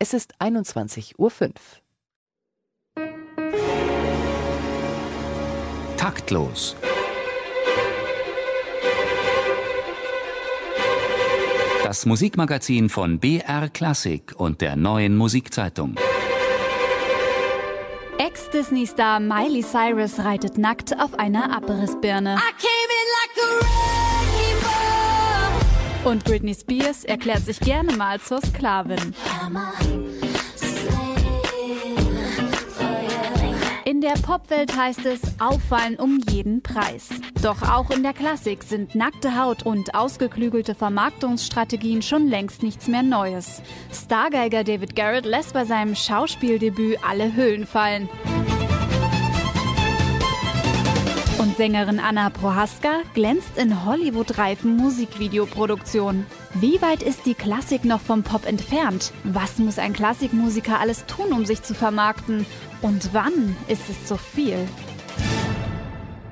Es ist 21.05 Uhr. Taktlos. Das Musikmagazin von BR Klassik und der neuen Musikzeitung. Ex-Disney-Star Miley Cyrus reitet nackt auf einer Abrissbirne. Und Britney Spears erklärt sich gerne mal zur Sklavin. In der Popwelt heißt es auffallen um jeden Preis. Doch auch in der Klassik sind nackte Haut und ausgeklügelte Vermarktungsstrategien schon längst nichts mehr Neues. Stargeiger David Garrett lässt bei seinem Schauspieldebüt alle Hüllen fallen. Sängerin Anna Prohaska glänzt in Hollywood-reifen Musikvideoproduktionen. Wie weit ist die Klassik noch vom Pop entfernt? Was muss ein Klassikmusiker alles tun, um sich zu vermarkten? Und wann ist es zu viel?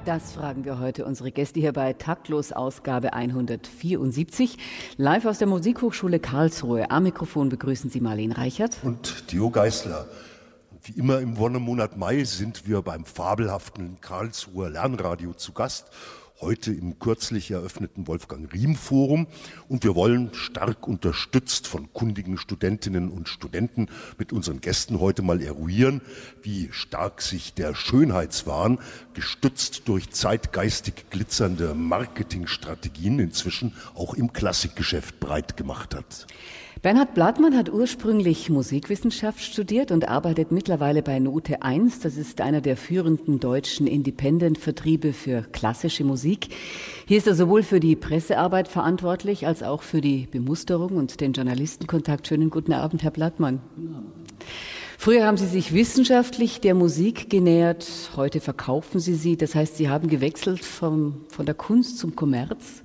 Das fragen wir heute unsere Gäste hier bei Taktlos Ausgabe 174. Live aus der Musikhochschule Karlsruhe. Am Mikrofon begrüßen Sie Marlene Reichert. Und Theo Geißler. Wie immer im Wonnemonat Mai sind wir beim fabelhaften Karlsruher Lernradio zu Gast heute im kürzlich eröffneten Wolfgang Riem Forum. Und wir wollen stark unterstützt von kundigen Studentinnen und Studenten mit unseren Gästen heute mal eruieren, wie stark sich der Schönheitswahn, gestützt durch zeitgeistig glitzernde Marketingstrategien, inzwischen auch im Klassikgeschäft breit gemacht hat. Bernhard Blattmann hat ursprünglich Musikwissenschaft studiert und arbeitet mittlerweile bei Note 1. Das ist einer der führenden deutschen Independent-Vertriebe für klassische Musik. Hier ist er sowohl für die Pressearbeit verantwortlich als auch für die Bemusterung und den Journalistenkontakt. Schönen guten Abend, Herr Blattmann. Früher haben Sie sich wissenschaftlich der Musik genähert, heute verkaufen Sie sie. Das heißt, Sie haben gewechselt vom, von der Kunst zum Kommerz?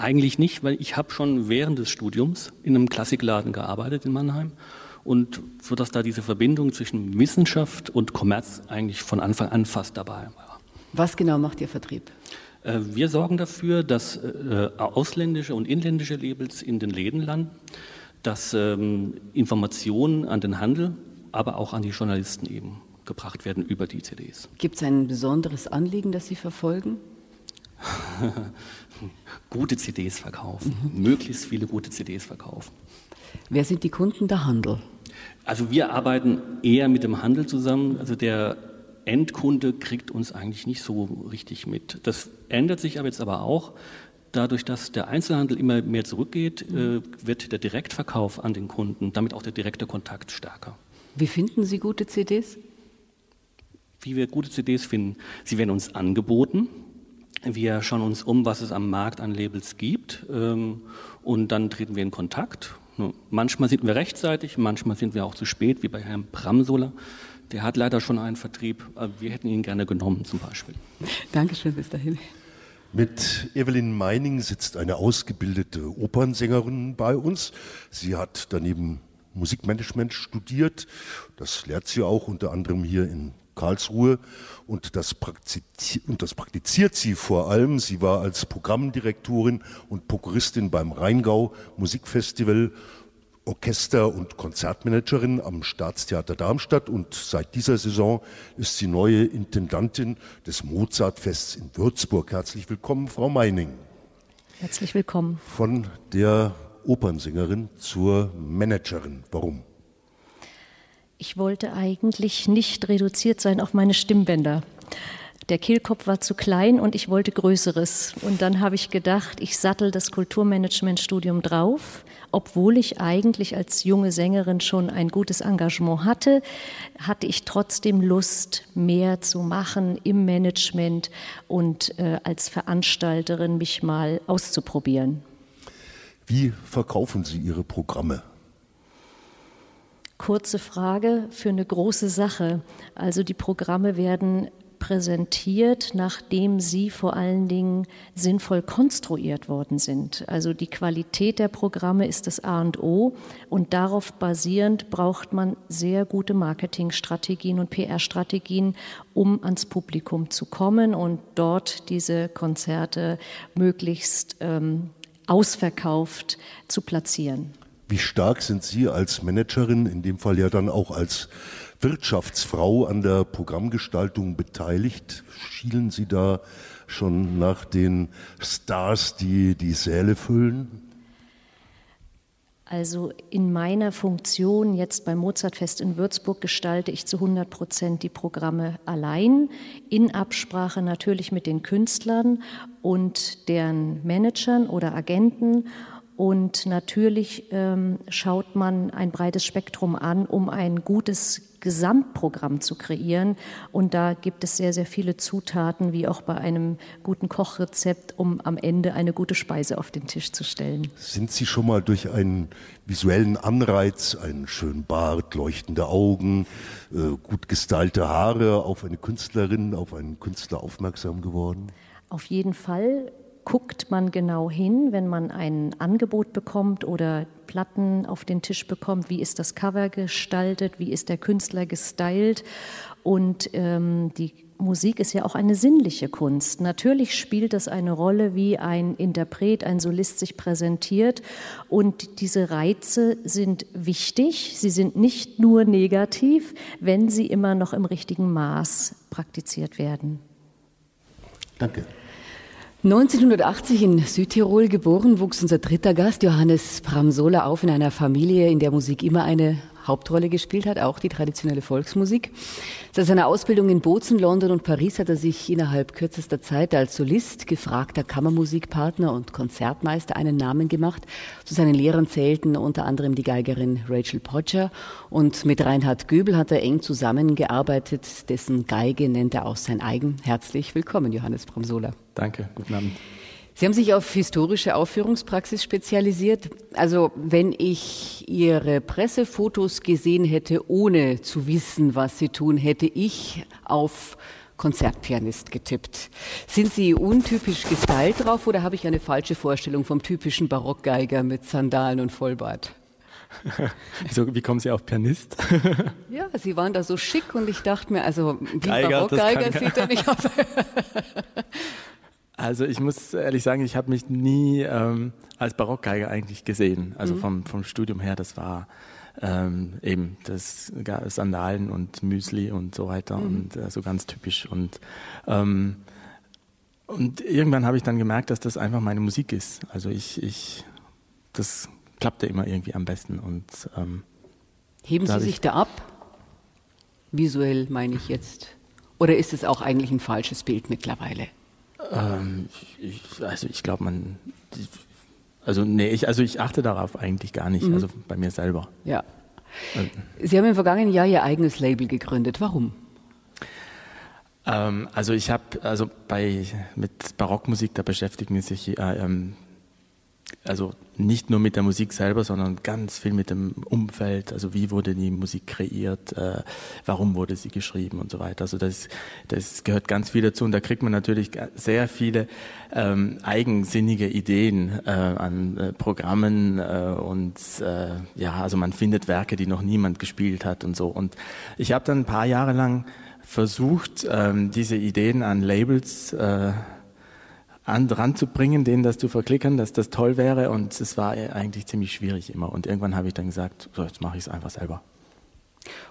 Eigentlich nicht, weil ich habe schon während des Studiums in einem Klassikladen gearbeitet in Mannheim und so dass da diese Verbindung zwischen Wissenschaft und Kommerz eigentlich von Anfang an fast dabei war. Was genau macht Ihr Vertrieb? Äh, wir sorgen dafür, dass äh, ausländische und inländische Labels in den Läden landen, dass ähm, Informationen an den Handel, aber auch an die Journalisten eben gebracht werden über die CDs. Gibt es ein besonderes Anliegen, das Sie verfolgen? gute CDs verkaufen, mhm. möglichst viele gute CDs verkaufen. Wer sind die Kunden der Handel? Also wir arbeiten eher mit dem Handel zusammen. Also der Endkunde kriegt uns eigentlich nicht so richtig mit. Das ändert sich aber jetzt aber auch. Dadurch, dass der Einzelhandel immer mehr zurückgeht, äh, wird der Direktverkauf an den Kunden, damit auch der direkte Kontakt stärker. Wie finden Sie gute CDs? Wie wir gute CDs finden. Sie werden uns angeboten. Wir schauen uns um, was es am Markt an Labels gibt ähm, und dann treten wir in Kontakt. Manchmal sind wir rechtzeitig, manchmal sind wir auch zu spät, wie bei Herrn Bramsola. Der hat leider schon einen Vertrieb, aber wir hätten ihn gerne genommen zum Beispiel. Dankeschön, bis dahin. Mit Evelyn Meining sitzt eine ausgebildete Opernsängerin bei uns. Sie hat daneben Musikmanagement studiert. Das lehrt sie auch unter anderem hier in Karlsruhe und das, und das praktiziert sie vor allem. Sie war als Programmdirektorin und Prokuristin beim Rheingau Musikfestival Orchester- und Konzertmanagerin am Staatstheater Darmstadt und seit dieser Saison ist sie neue Intendantin des Mozartfests in Würzburg. Herzlich willkommen, Frau Meining. Herzlich willkommen. Von der Opernsängerin zur Managerin. Warum? Ich wollte eigentlich nicht reduziert sein auf meine Stimmbänder. Der Kehlkopf war zu klein und ich wollte Größeres. Und dann habe ich gedacht, ich sattel das Kulturmanagementstudium drauf, obwohl ich eigentlich als junge Sängerin schon ein gutes Engagement hatte, hatte ich trotzdem Lust, mehr zu machen im Management und äh, als Veranstalterin mich mal auszuprobieren. Wie verkaufen Sie Ihre Programme? Kurze Frage für eine große Sache. Also die Programme werden präsentiert, nachdem sie vor allen Dingen sinnvoll konstruiert worden sind. Also die Qualität der Programme ist das A und O und darauf basierend braucht man sehr gute Marketingstrategien und PR-Strategien, um ans Publikum zu kommen und dort diese Konzerte möglichst ähm, ausverkauft zu platzieren. Wie stark sind Sie als Managerin, in dem Fall ja dann auch als Wirtschaftsfrau an der Programmgestaltung beteiligt? Schielen Sie da schon nach den Stars, die die Säle füllen? Also in meiner Funktion jetzt beim Mozartfest in Würzburg gestalte ich zu 100 Prozent die Programme allein, in Absprache natürlich mit den Künstlern und deren Managern oder Agenten und natürlich ähm, schaut man ein breites Spektrum an, um ein gutes Gesamtprogramm zu kreieren. Und da gibt es sehr, sehr viele Zutaten, wie auch bei einem guten Kochrezept, um am Ende eine gute Speise auf den Tisch zu stellen. Sind Sie schon mal durch einen visuellen Anreiz, einen schönen Bart, leuchtende Augen, äh, gut gestylte Haare auf eine Künstlerin, auf einen Künstler aufmerksam geworden? Auf jeden Fall guckt man genau hin, wenn man ein Angebot bekommt oder Platten auf den Tisch bekommt, wie ist das Cover gestaltet, wie ist der Künstler gestylt und ähm, die Musik ist ja auch eine sinnliche Kunst. Natürlich spielt das eine Rolle, wie ein Interpret, ein Solist sich präsentiert. Und diese Reize sind wichtig. Sie sind nicht nur negativ, wenn sie immer noch im richtigen Maß praktiziert werden. Danke. 1980 in Südtirol geboren, wuchs unser dritter Gast Johannes Bramsola auf in einer Familie, in der Musik immer eine Hauptrolle gespielt hat, auch die traditionelle Volksmusik. Seit seiner Ausbildung in Bozen, London und Paris hat er sich innerhalb kürzester Zeit als Solist, gefragter Kammermusikpartner und Konzertmeister einen Namen gemacht. Zu seinen Lehrern zählten unter anderem die Geigerin Rachel Podger und mit Reinhard Göbel hat er eng zusammengearbeitet, dessen Geige nennt er auch sein eigen. Herzlich willkommen, Johannes Bramsola. Danke, guten Abend. Sie haben sich auf historische Aufführungspraxis spezialisiert. Also wenn ich Ihre Pressefotos gesehen hätte, ohne zu wissen, was Sie tun, hätte ich auf Konzertpianist getippt. Sind Sie untypisch gestylt drauf oder habe ich eine falsche Vorstellung vom typischen Barockgeiger mit Sandalen und Vollbart? so, wie kommen Sie auf Pianist? ja, Sie waren da so schick und ich dachte mir, also wie Geiger, Barockgeiger sieht er nicht aus. Also ich muss ehrlich sagen, ich habe mich nie ähm, als Barockgeiger eigentlich gesehen. Also mhm. vom, vom Studium her, das war ähm, eben das Sandalen und Müsli und so weiter mhm. und äh, so ganz typisch. Und, ähm, und irgendwann habe ich dann gemerkt, dass das einfach meine Musik ist. Also ich, ich das klappte immer irgendwie am besten. Und, ähm, Heben Sie sich da ab? Visuell meine ich jetzt. Oder ist es auch eigentlich ein falsches Bild mittlerweile? Ähm, ich, also ich glaube, man, also nee, ich, also ich achte darauf eigentlich gar nicht, mhm. also bei mir selber. Ja. Also Sie haben im vergangenen Jahr Ihr eigenes Label gegründet. Warum? Ähm, also ich habe, also bei mit Barockmusik, da beschäftigen sich äh, ähm, also nicht nur mit der Musik selber, sondern ganz viel mit dem Umfeld. Also wie wurde die Musik kreiert, äh, warum wurde sie geschrieben und so weiter. Also das, das gehört ganz viel dazu und da kriegt man natürlich sehr viele ähm, eigensinnige Ideen äh, an äh, Programmen äh, und äh, ja, also man findet Werke, die noch niemand gespielt hat und so. Und ich habe dann ein paar Jahre lang versucht, ähm, diese Ideen an Labels äh, an, ranzubringen, denen das zu verklickern, dass das toll wäre. Und es war eigentlich ziemlich schwierig immer. Und irgendwann habe ich dann gesagt, so, jetzt mache ich es einfach selber.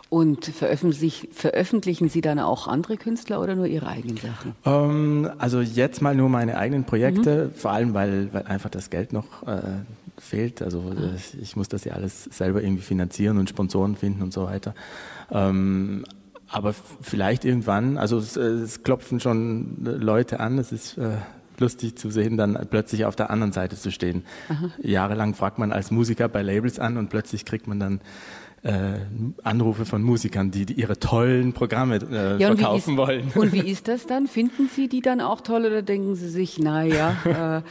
Und veröffentlich, veröffentlichen Sie dann auch andere Künstler oder nur Ihre eigenen Sachen? Ähm, also jetzt mal nur meine eigenen Projekte, mhm. vor allem weil, weil einfach das Geld noch äh, fehlt. Also ah. ich muss das ja alles selber irgendwie finanzieren und Sponsoren finden und so weiter. Ähm, aber vielleicht irgendwann, also es, es, klopfen schon Leute an, es ist äh, lustig zu sehen, dann plötzlich auf der anderen Seite zu stehen. Aha. Jahrelang fragt man als Musiker bei Labels an und plötzlich kriegt man dann äh, Anrufe von Musikern, die, die ihre tollen Programme äh, ja, verkaufen ist, wollen. Und wie ist das dann? Finden Sie die dann auch toll oder denken Sie sich, naja, äh,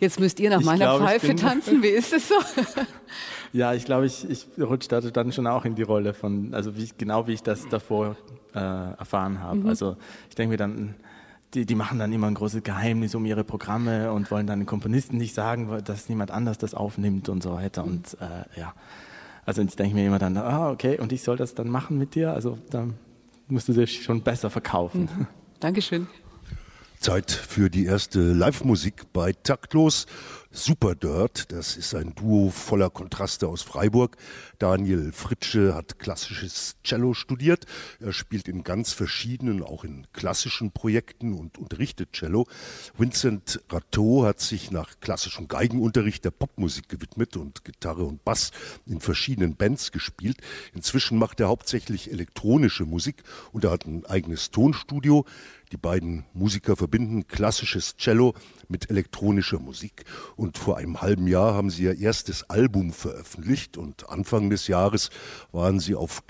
jetzt müsst ihr nach ich meiner glaub, Pfeife tanzen? Wie ist es so? ja, ich glaube, ich, ich rutsche da dann schon auch in die Rolle von, also wie, genau wie ich das davor äh, erfahren habe. Mhm. Also ich denke mir dann, die, die machen dann immer ein großes Geheimnis um ihre Programme und wollen dann den Komponisten nicht sagen, dass niemand anders das aufnimmt und so weiter. Und äh, ja, also ich denke mir immer dann, ah, okay, und ich soll das dann machen mit dir? Also da musst du dich schon besser verkaufen. Mhm. Dankeschön. Zeit für die erste Live-Musik bei Taktlos. Super Dirt. Das ist ein Duo voller Kontraste aus Freiburg. Daniel Fritsche hat klassisches Cello studiert. Er spielt in ganz verschiedenen, auch in klassischen Projekten und unterrichtet Cello. Vincent Rateau hat sich nach klassischem Geigenunterricht der Popmusik gewidmet und Gitarre und Bass in verschiedenen Bands gespielt. Inzwischen macht er hauptsächlich elektronische Musik und er hat ein eigenes Tonstudio. Die beiden Musiker verbinden klassisches Cello mit elektronischer Musik. Und vor einem halben Jahr haben sie ihr erstes Album veröffentlicht und Anfang des Jahres waren sie auf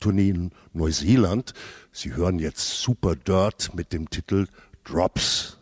Tournee in Neuseeland. Sie hören jetzt Super Dirt mit dem Titel Drops.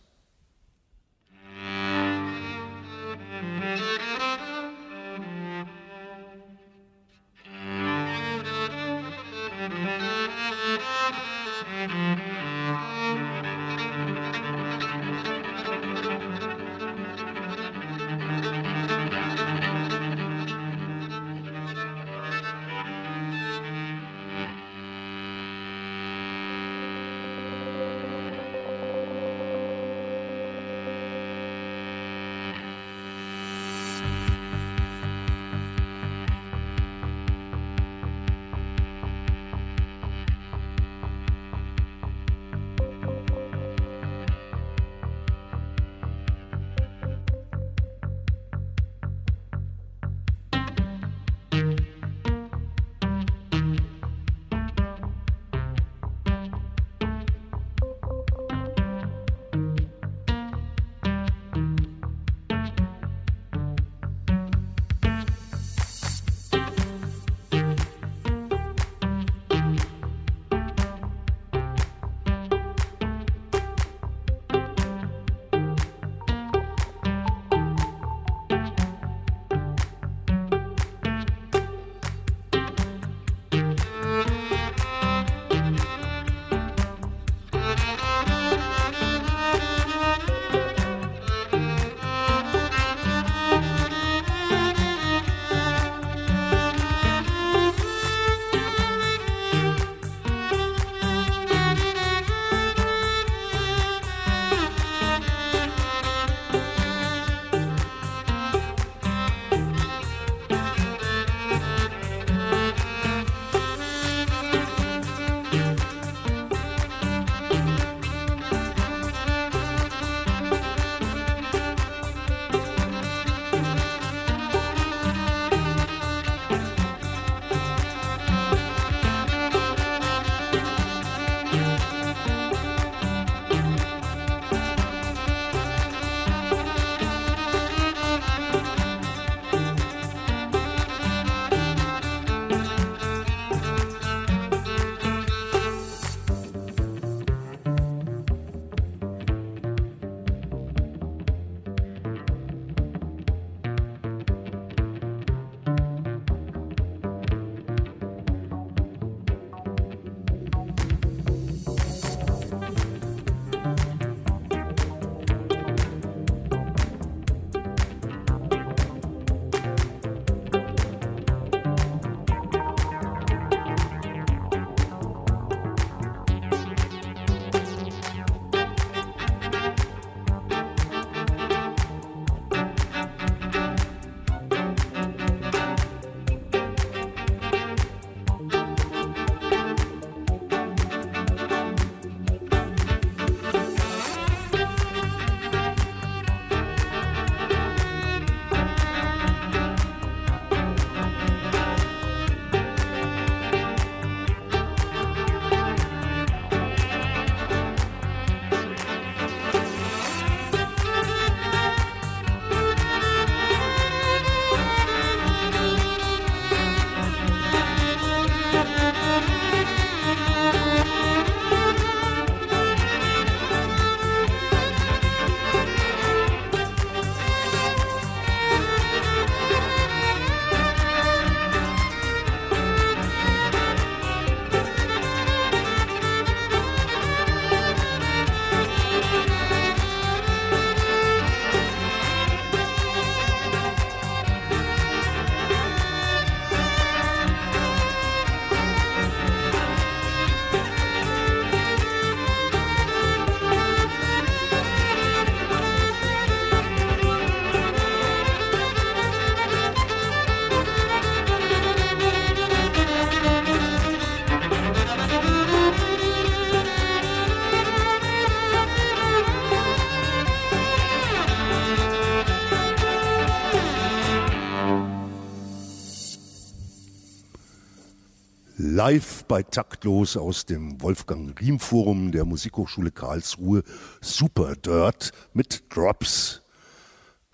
Bei Taktlos aus dem Wolfgang Riem Forum der Musikhochschule Karlsruhe Super Dirt mit Drops.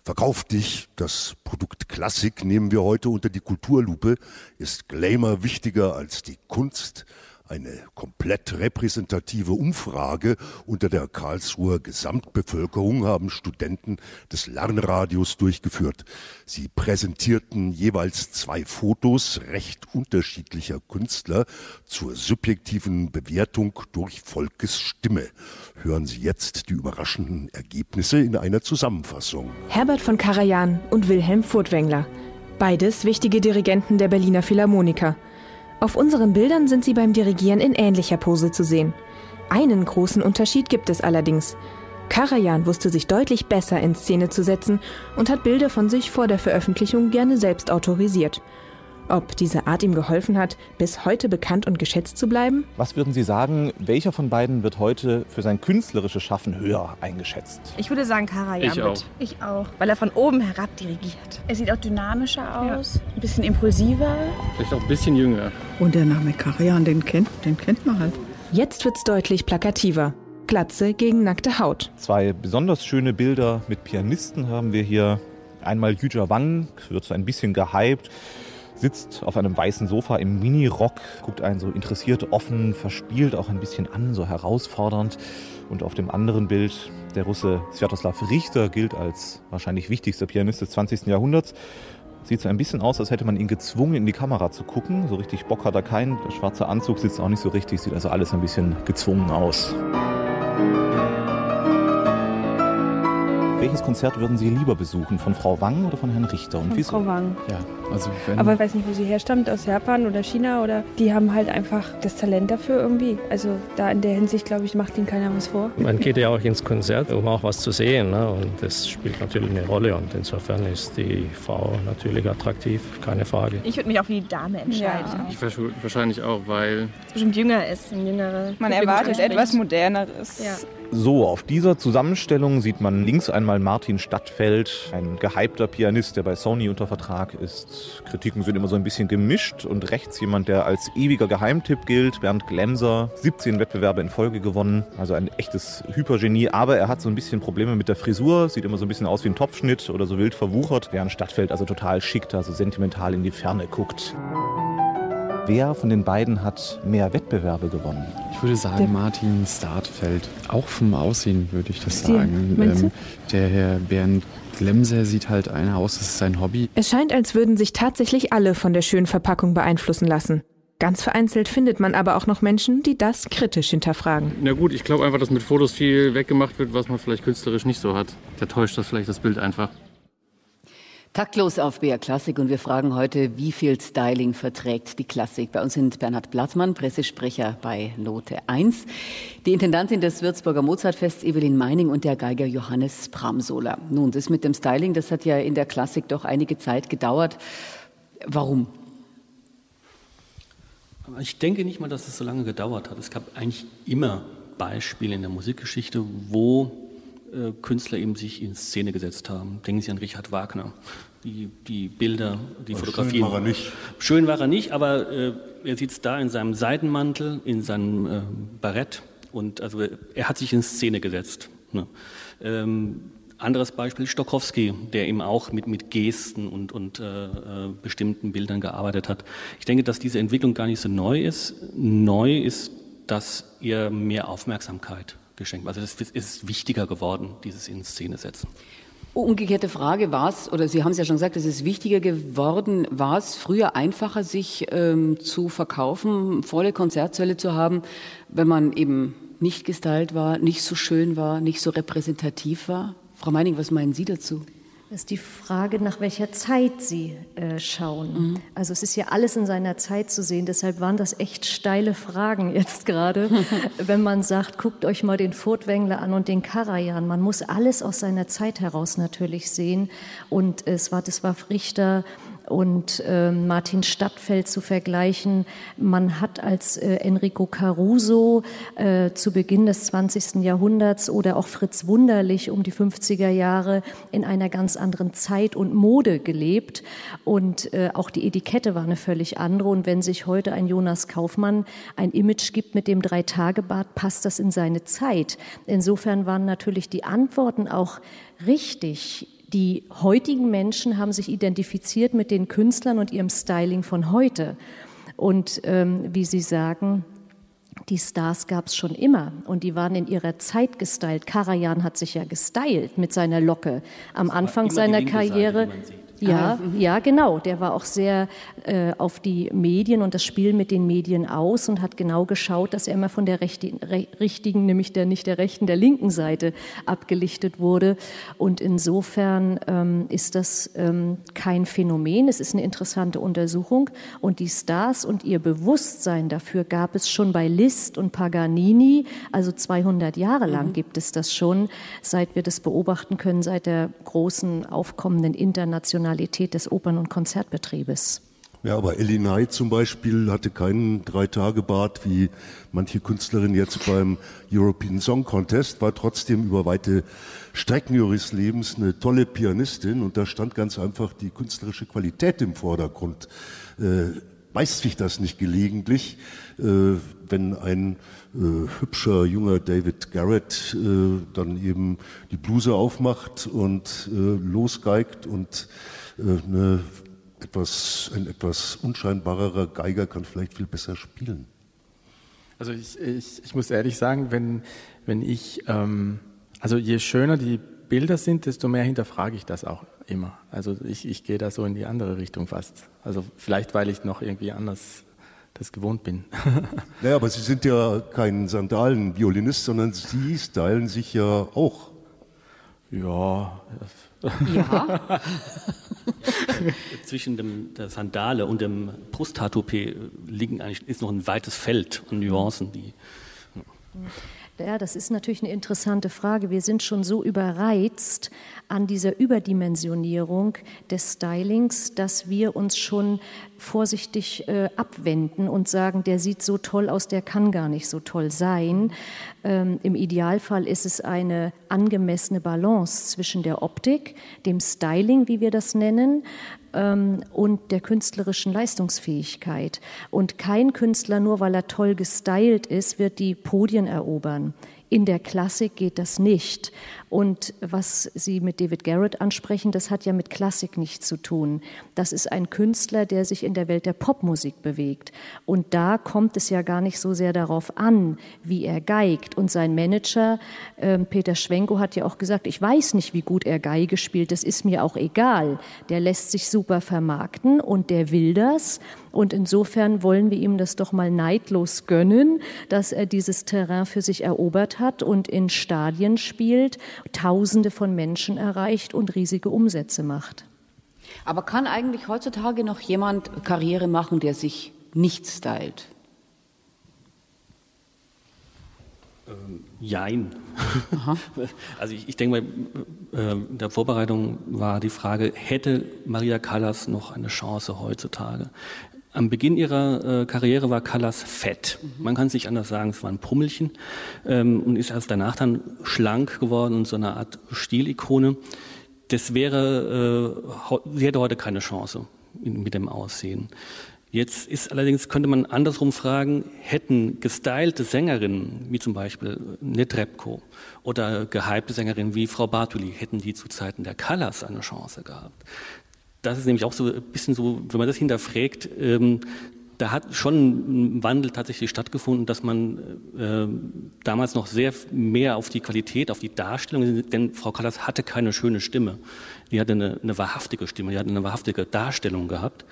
Verkauf dich, das Produkt Klassik nehmen wir heute unter die Kulturlupe. Ist Glamour wichtiger als die Kunst? Eine komplett repräsentative Umfrage unter der Karlsruher Gesamtbevölkerung haben Studenten des Lernradios durchgeführt. Sie präsentierten jeweils zwei Fotos recht unterschiedlicher Künstler zur subjektiven Bewertung durch Volkes Stimme. Hören Sie jetzt die überraschenden Ergebnisse in einer Zusammenfassung. Herbert von Karajan und Wilhelm Furtwängler. Beides wichtige Dirigenten der Berliner Philharmoniker. Auf unseren Bildern sind sie beim Dirigieren in ähnlicher Pose zu sehen. Einen großen Unterschied gibt es allerdings. Karajan wusste sich deutlich besser in Szene zu setzen und hat Bilder von sich vor der Veröffentlichung gerne selbst autorisiert. Ob diese Art ihm geholfen hat, bis heute bekannt und geschätzt zu bleiben? Was würden Sie sagen, welcher von beiden wird heute für sein künstlerisches Schaffen höher eingeschätzt? Ich würde sagen Karajan. Ich auch. Ich auch, weil er von oben herab dirigiert. Er sieht auch dynamischer aus, ja. ein bisschen impulsiver. Vielleicht auch ein bisschen jünger. Und der Name Karajan, den kennt, den kennt man halt. Jetzt wird's deutlich plakativer. Glatze gegen nackte Haut. Zwei besonders schöne Bilder mit Pianisten haben wir hier. Einmal Yuja Wang, wird so ein bisschen gehypt sitzt auf einem weißen Sofa im Mini-Rock, guckt einen so interessiert, offen, verspielt auch ein bisschen an, so herausfordernd. Und auf dem anderen Bild der Russe Sviatoslav Richter gilt als wahrscheinlich wichtigster Pianist des 20. Jahrhunderts. Sieht so ein bisschen aus, als hätte man ihn gezwungen, in die Kamera zu gucken. So richtig Bock hat er keinen. Der schwarze Anzug sitzt auch nicht so richtig, sieht also alles ein bisschen gezwungen aus. Welches Konzert würden Sie lieber besuchen? Von Frau Wang oder von Herrn Richter? Und von wieso? Frau Wang. Ja, also Aber ich weiß nicht, wo sie herstammt, aus Japan oder China oder die haben halt einfach das Talent dafür irgendwie. Also da in der Hinsicht, glaube ich, macht ihnen keiner was vor. Man geht ja auch ins Konzert, um auch was zu sehen. Ne? Und das spielt natürlich eine Rolle. Und insofern ist die Frau natürlich attraktiv, keine Frage. Ich würde mich auch für die Dame entscheiden. Ja. Ich wahrscheinlich auch, weil es bestimmt jünger ist, ein jüngerer. Man erwartet etwas Moderneres. Ja. So, auf dieser Zusammenstellung sieht man links einmal Martin Stadtfeld, ein gehypter Pianist, der bei Sony unter Vertrag ist. Kritiken sind immer so ein bisschen gemischt und rechts jemand, der als ewiger Geheimtipp gilt, Bernd Glemser, 17 Wettbewerbe in Folge gewonnen, also ein echtes Hypergenie, aber er hat so ein bisschen Probleme mit der Frisur, sieht immer so ein bisschen aus wie ein Topfschnitt oder so wild verwuchert, während Stadtfeld also total schick da so sentimental in die Ferne guckt. Wer von den beiden hat mehr Wettbewerbe gewonnen? Ich würde sagen, der Martin Startfeld. Auch vom Aussehen würde ich das sagen. Ähm, der Herr Bernd Glemser sieht halt einer aus, das ist sein Hobby. Es scheint, als würden sich tatsächlich alle von der schönen Verpackung beeinflussen lassen. Ganz vereinzelt findet man aber auch noch Menschen, die das kritisch hinterfragen. Na gut, ich glaube einfach, dass mit Fotos viel weggemacht wird, was man vielleicht künstlerisch nicht so hat. Da täuscht das vielleicht das Bild einfach. Taktlos auf BR Klassik und wir fragen heute, wie viel Styling verträgt die Klassik? Bei uns sind Bernhard Blattmann, Pressesprecher bei Note 1, die Intendantin des Würzburger Mozartfests Evelyn Meining und der Geiger Johannes Bramsola. Nun, das mit dem Styling, das hat ja in der Klassik doch einige Zeit gedauert. Warum? Ich denke nicht mal, dass es so lange gedauert hat. Es gab eigentlich immer Beispiele in der Musikgeschichte, wo äh, Künstler eben sich in Szene gesetzt haben. Denken Sie an Richard Wagner. Die, die Bilder, die aber Fotografien. Schön war er nicht. Schön war er nicht, aber äh, er sitzt da in seinem Seidenmantel, in seinem äh, Barett und also er hat sich in Szene gesetzt. Ne? Ähm, anderes Beispiel Stokowski, der eben auch mit, mit Gesten und, und äh, äh, bestimmten Bildern gearbeitet hat. Ich denke, dass diese Entwicklung gar nicht so neu ist. Neu ist, dass ihr mehr Aufmerksamkeit geschenkt. Also es ist wichtiger geworden, dieses in Szene setzen. Umgekehrte Frage, war es, oder Sie haben es ja schon gesagt, es ist wichtiger geworden, war es früher einfacher, sich ähm, zu verkaufen, volle Konzertsäle zu haben, wenn man eben nicht gestylt war, nicht so schön war, nicht so repräsentativ war? Frau Meining, was meinen Sie dazu? Das ist die Frage, nach welcher Zeit Sie äh, schauen. Mhm. Also es ist ja alles in seiner Zeit zu sehen. Deshalb waren das echt steile Fragen jetzt gerade, wenn man sagt, guckt euch mal den Furtwängler an und den Karajan. Man muss alles aus seiner Zeit heraus natürlich sehen. Und es war, das war Richter und äh, Martin Stadtfeld zu vergleichen. Man hat als äh, Enrico Caruso äh, zu Beginn des 20. Jahrhunderts oder auch Fritz Wunderlich um die 50er Jahre in einer ganz anderen Zeit und Mode gelebt und äh, auch die Etikette war eine völlig andere und wenn sich heute ein Jonas Kaufmann ein Image gibt mit dem Drei-Tage-Bart, passt das in seine Zeit. Insofern waren natürlich die Antworten auch richtig die heutigen Menschen haben sich identifiziert mit den Künstlern und ihrem Styling von heute. Und ähm, wie Sie sagen, die Stars gab es schon immer und die waren in ihrer Zeit gestylt. Karajan hat sich ja gestylt mit seiner Locke am Anfang seiner Karriere. Seite, ja, ah, ja, genau. Der war auch sehr äh, auf die Medien und das Spiel mit den Medien aus und hat genau geschaut, dass er immer von der rechten, re, richtigen, nämlich der nicht der rechten, der linken Seite abgelichtet wurde. Und insofern ähm, ist das ähm, kein Phänomen. Es ist eine interessante Untersuchung. Und die Stars und ihr Bewusstsein dafür gab es schon bei Liszt und Paganini. Also 200 Jahre lang mhm. gibt es das schon, seit wir das beobachten können, seit der großen aufkommenden internationalen Professionalität des Opern- und Konzertbetriebes. Ja, aber Ellie Knight zum Beispiel hatte keinen Drei-Tage-Bart wie manche Künstlerin jetzt beim European Song Contest, war trotzdem über weite Strecken ihres Lebens eine tolle Pianistin und da stand ganz einfach die künstlerische Qualität im Vordergrund. Äh, beißt sich das nicht gelegentlich, äh, wenn ein äh, hübscher junger David Garrett äh, dann eben die Bluse aufmacht und äh, losgeigt und eine etwas, ein etwas unscheinbarerer Geiger kann vielleicht viel besser spielen. Also ich, ich, ich muss ehrlich sagen, wenn, wenn ich, ähm, also je schöner die Bilder sind, desto mehr hinterfrage ich das auch immer. Also ich, ich gehe da so in die andere Richtung fast. Also vielleicht, weil ich noch irgendwie anders das gewohnt bin. naja, aber Sie sind ja kein Sandalen-Violinist, sondern Sie stylen sich ja auch. Ja. Ja. Zwischen dem, der Sandale und dem Brusthaartoupet liegen eigentlich, ist noch ein weites Feld an Nuancen, die. Ja. Ja, das ist natürlich eine interessante Frage. Wir sind schon so überreizt an dieser Überdimensionierung des Stylings, dass wir uns schon vorsichtig äh, abwenden und sagen, der sieht so toll aus, der kann gar nicht so toll sein. Ähm, Im Idealfall ist es eine angemessene Balance zwischen der Optik, dem Styling, wie wir das nennen, und der künstlerischen Leistungsfähigkeit. Und kein Künstler, nur weil er toll gestylt ist, wird die Podien erobern. In der Klassik geht das nicht. Und was Sie mit David Garrett ansprechen, das hat ja mit Klassik nichts zu tun. Das ist ein Künstler, der sich in der Welt der Popmusik bewegt. Und da kommt es ja gar nicht so sehr darauf an, wie er geigt. Und sein Manager, äh, Peter Schwenko, hat ja auch gesagt, ich weiß nicht, wie gut er Geige spielt, das ist mir auch egal. Der lässt sich super vermarkten und der will das. Und insofern wollen wir ihm das doch mal neidlos gönnen, dass er dieses Terrain für sich erobert hat und in Stadien spielt, Tausende von Menschen erreicht und riesige Umsätze macht. Aber kann eigentlich heutzutage noch jemand Karriere machen, der sich nicht stylt? Ähm, jein. also ich, ich, denke mal, äh, in der Vorbereitung war die Frage, hätte Maria Callas noch eine Chance heutzutage? Am Beginn ihrer äh, Karriere war Callas fett. Mhm. Man kann es nicht anders sagen, es war ein Pummelchen ähm, und ist erst danach dann schlank geworden und so eine Art Stilikone. Das wäre, äh, sie hätte heute keine Chance mit dem Aussehen. Jetzt ist allerdings, könnte man andersrum fragen, hätten gestylte Sängerinnen, wie zum Beispiel Netrebko oder gehypte Sängerinnen wie Frau Bartoli, hätten die zu Zeiten der Callas eine Chance gehabt? Das ist nämlich auch so ein bisschen so, wenn man das hinterfragt, ähm, da hat schon ein Wandel tatsächlich stattgefunden, dass man äh, damals noch sehr mehr auf die Qualität, auf die Darstellung, denn Frau Callas hatte keine schöne Stimme. Die hatte eine, eine wahrhaftige Stimme, die hatte eine wahrhaftige Darstellung gehabt.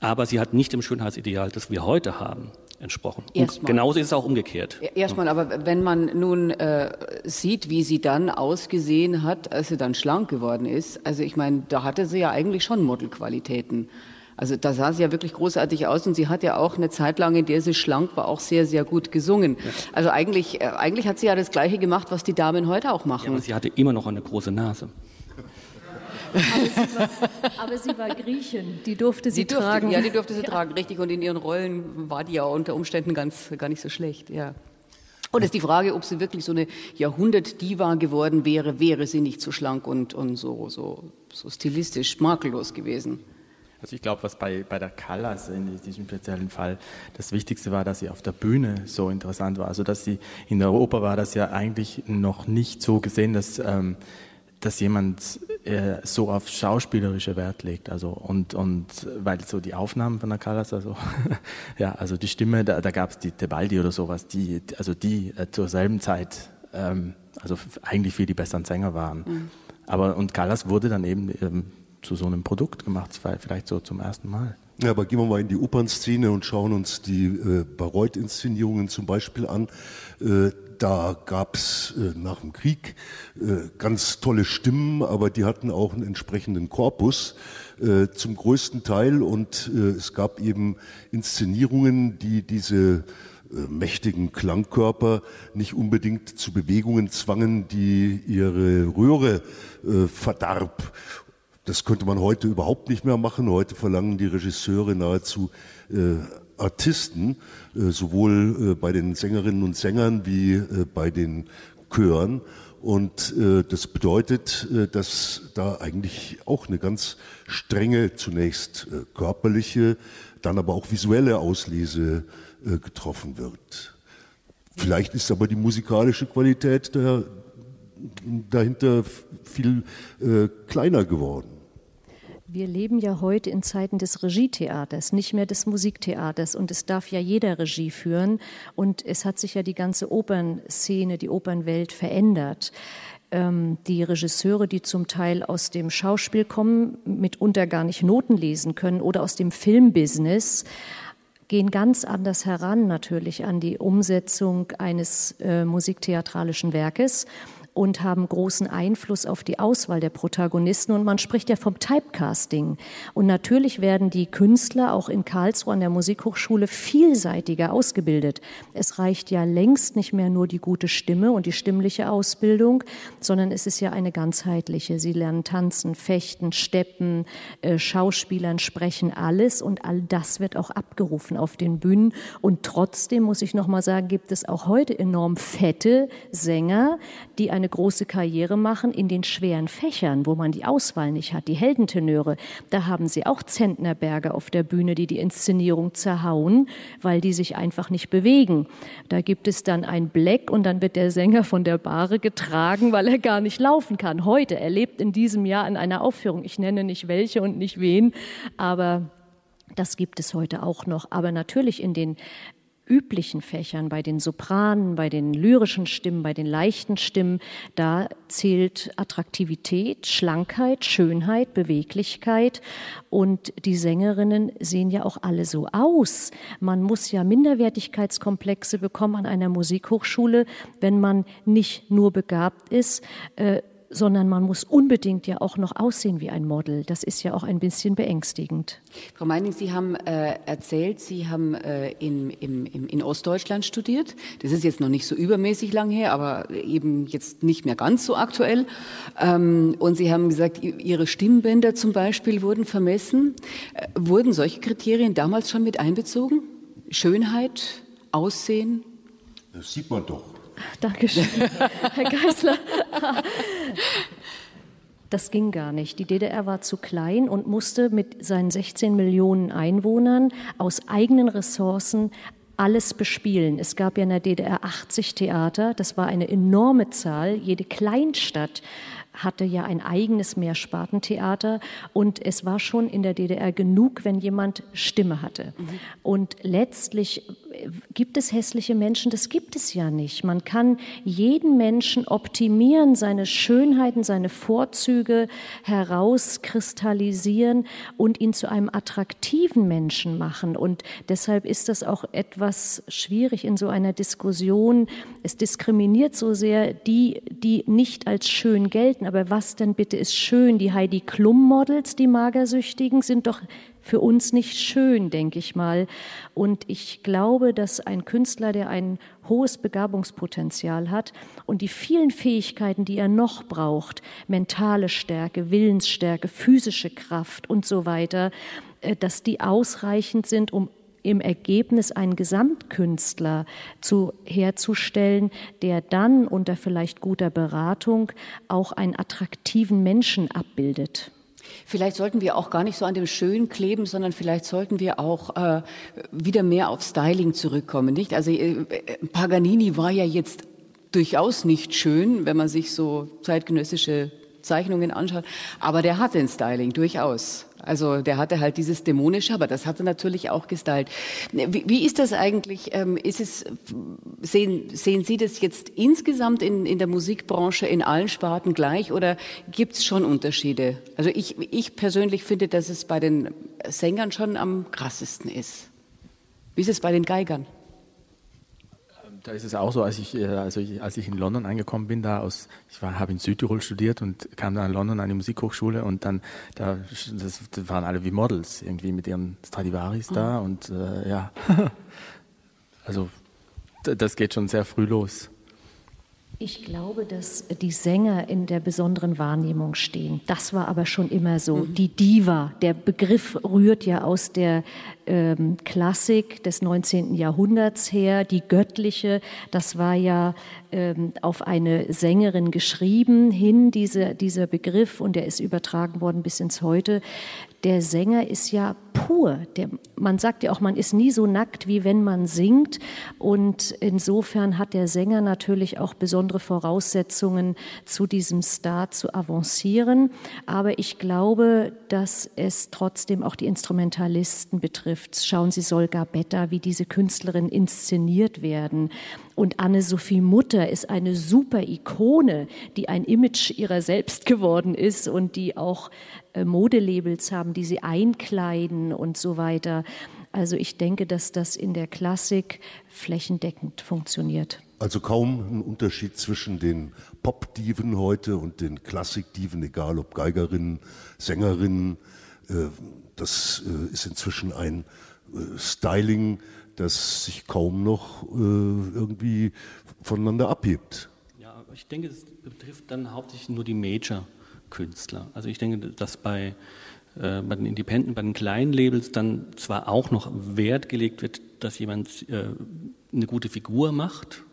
Aber sie hat nicht dem Schönheitsideal, das wir heute haben, entsprochen. Und genauso ist es auch umgekehrt. Erstmal, aber wenn man nun äh, sieht, wie sie dann ausgesehen hat, als sie dann schlank geworden ist, also ich meine, da hatte sie ja eigentlich schon Modelqualitäten. Also da sah sie ja wirklich großartig aus und sie hat ja auch eine Zeit lang, in der sie schlank war, auch sehr, sehr gut gesungen. Ja. Also eigentlich, äh, eigentlich hat sie ja das Gleiche gemacht, was die Damen heute auch machen. Ja, aber sie hatte immer noch eine große Nase. Aber sie, war, aber sie war Griechin, die durfte sie, sie durfte, tragen. Ja, die durfte sie ja. tragen, richtig. Und in ihren Rollen war die ja unter Umständen ganz, gar nicht so schlecht, ja. Und es ist die Frage, ob sie wirklich so eine Jahrhundert-Diva geworden wäre, wäre sie nicht so schlank und, und so, so, so stilistisch makellos gewesen. Also ich glaube, was bei, bei der Callas in diesem speziellen Fall das Wichtigste war, dass sie auf der Bühne so interessant war. Also dass sie in der Oper war das ja eigentlich noch nicht so gesehen, dass, ähm, dass jemand äh, so auf schauspielerische Wert legt. Also und, und weil so die Aufnahmen von der Callas, also ja, also die Stimme, da, da gab es die Tebaldi oder sowas, die, also die äh, zur selben Zeit ähm, also eigentlich viel die besseren Sänger waren. Mhm. Aber und Callas wurde dann eben ähm, zu so einem Produkt gemacht, vielleicht so zum ersten Mal. Ja, aber gehen wir mal in die Opernszene und schauen uns die äh, Bayreuth-Inszenierungen zum Beispiel an. Äh, da gab es äh, nach dem Krieg äh, ganz tolle Stimmen, aber die hatten auch einen entsprechenden Korpus äh, zum größten Teil und äh, es gab eben Inszenierungen, die diese mächtigen Klangkörper nicht unbedingt zu Bewegungen zwangen, die ihre Röhre verdarb. Das könnte man heute überhaupt nicht mehr machen. Heute verlangen die Regisseure nahezu äh, Artisten, äh, sowohl äh, bei den Sängerinnen und Sängern wie äh, bei den Chören. Und das bedeutet, dass da eigentlich auch eine ganz strenge, zunächst körperliche, dann aber auch visuelle Auslese getroffen wird. Vielleicht ist aber die musikalische Qualität dahinter viel kleiner geworden. Wir leben ja heute in Zeiten des Regietheaters, nicht mehr des Musiktheaters. Und es darf ja jeder Regie führen. Und es hat sich ja die ganze Opernszene, die Opernwelt verändert. Ähm, die Regisseure, die zum Teil aus dem Schauspiel kommen, mitunter gar nicht Noten lesen können oder aus dem Filmbusiness, gehen ganz anders heran natürlich an die Umsetzung eines äh, musiktheatralischen Werkes und haben großen Einfluss auf die Auswahl der Protagonisten. Und man spricht ja vom Typecasting. Und natürlich werden die Künstler auch in Karlsruhe an der Musikhochschule vielseitiger ausgebildet. Es reicht ja längst nicht mehr nur die gute Stimme und die stimmliche Ausbildung, sondern es ist ja eine ganzheitliche. Sie lernen tanzen, fechten, steppen, äh, Schauspielern sprechen alles und all das wird auch abgerufen auf den Bühnen. Und trotzdem muss ich noch mal sagen, gibt es auch heute enorm fette Sänger, die eine große Karriere machen in den schweren Fächern, wo man die Auswahl nicht hat, die Heldentenöre. Da haben sie auch Zentnerberge auf der Bühne, die die Inszenierung zerhauen, weil die sich einfach nicht bewegen. Da gibt es dann ein Black und dann wird der Sänger von der Bahre getragen, weil er gar nicht laufen kann. Heute, er lebt in diesem Jahr in einer Aufführung. Ich nenne nicht welche und nicht wen, aber das gibt es heute auch noch. Aber natürlich in den üblichen Fächern, bei den Sopranen, bei den lyrischen Stimmen, bei den leichten Stimmen, da zählt Attraktivität, Schlankheit, Schönheit, Beweglichkeit. Und die Sängerinnen sehen ja auch alle so aus. Man muss ja Minderwertigkeitskomplexe bekommen an einer Musikhochschule, wenn man nicht nur begabt ist, äh, sondern man muss unbedingt ja auch noch aussehen wie ein Model. Das ist ja auch ein bisschen beängstigend. Frau Meining, Sie haben äh, erzählt, Sie haben äh, in, im, im, in Ostdeutschland studiert. Das ist jetzt noch nicht so übermäßig lang her, aber eben jetzt nicht mehr ganz so aktuell. Ähm, und Sie haben gesagt, Ihre Stimmbänder zum Beispiel wurden vermessen. Äh, wurden solche Kriterien damals schon mit einbezogen? Schönheit, Aussehen? Das sieht man doch. Dankeschön, Herr Geisler. Das ging gar nicht. Die DDR war zu klein und musste mit seinen 16 Millionen Einwohnern aus eigenen Ressourcen alles bespielen. Es gab ja in der DDR 80 Theater, das war eine enorme Zahl. Jede Kleinstadt hatte ja ein eigenes Mehrspartentheater und es war schon in der DDR genug, wenn jemand Stimme hatte. Mhm. Und letztlich gibt es hässliche Menschen? Das gibt es ja nicht. Man kann jeden Menschen optimieren, seine Schönheiten, seine Vorzüge herauskristallisieren und ihn zu einem attraktiven Menschen machen. Und deshalb ist das auch etwas schwierig in so einer Diskussion. Es diskriminiert so sehr die, die nicht als schön gelten. Aber was denn bitte ist schön? Die Heidi Klum Models, die Magersüchtigen, sind doch für uns nicht schön, denke ich mal. Und ich glaube, dass ein Künstler, der ein hohes Begabungspotenzial hat und die vielen Fähigkeiten, die er noch braucht, mentale Stärke, Willensstärke, physische Kraft und so weiter, äh, dass die ausreichend sind, um im Ergebnis einen Gesamtkünstler zu, herzustellen, der dann unter vielleicht guter Beratung auch einen attraktiven Menschen abbildet. Vielleicht sollten wir auch gar nicht so an dem Schön kleben, sondern vielleicht sollten wir auch äh, wieder mehr auf Styling zurückkommen, nicht? Also äh, Paganini war ja jetzt durchaus nicht schön, wenn man sich so zeitgenössische Zeichnungen anschaut, aber der hatte ein Styling durchaus. Also der hatte halt dieses Dämonische, aber das hat er natürlich auch gestylt. Wie, wie ist das eigentlich? Ähm, ist es, sehen, sehen Sie das jetzt insgesamt in, in der Musikbranche in allen Sparten gleich oder gibt es schon Unterschiede? Also ich, ich persönlich finde, dass es bei den Sängern schon am krassesten ist. Wie ist es bei den Geigern? Da ist es auch so, als ich, äh, also ich, als ich in London angekommen bin, da aus, ich war, habe in Südtirol studiert und kam dann in London an die Musikhochschule und dann, da, das, das waren alle wie Models, irgendwie mit ihren Stradivaris da mhm. und äh, ja, also das geht schon sehr früh los. Ich glaube, dass die Sänger in der besonderen Wahrnehmung stehen. Das war aber schon immer so. Mhm. Die Diva, der Begriff rührt ja aus der ähm, Klassik des 19. Jahrhunderts her. Die göttliche, das war ja ähm, auf eine Sängerin geschrieben hin, diese, dieser Begriff, und der ist übertragen worden bis ins Heute der Sänger ist ja pur. Der, man sagt ja auch, man ist nie so nackt, wie wenn man singt. Und insofern hat der Sänger natürlich auch besondere Voraussetzungen, zu diesem Star zu avancieren. Aber ich glaube, dass es trotzdem auch die Instrumentalisten betrifft. Schauen Sie Solga Betta, wie diese Künstlerinnen inszeniert werden. Und Anne-Sophie Mutter ist eine super Ikone, die ein Image ihrer selbst geworden ist und die auch äh, Modelabels haben, die sie einkleiden und so weiter. Also ich denke, dass das in der Klassik flächendeckend funktioniert. Also kaum ein Unterschied zwischen den Pop-Diven heute und den Klassik-Diven, egal ob Geigerinnen, Sängerinnen. Äh, das äh, ist inzwischen ein Styling, das sich kaum noch äh, irgendwie voneinander abhebt. Ja, ich denke, das betrifft dann hauptsächlich nur die Major-Künstler. Also ich denke, dass bei, äh, bei den Independent, bei den kleinen Labels dann zwar auch noch Wert gelegt wird, dass jemand äh, eine gute Figur macht,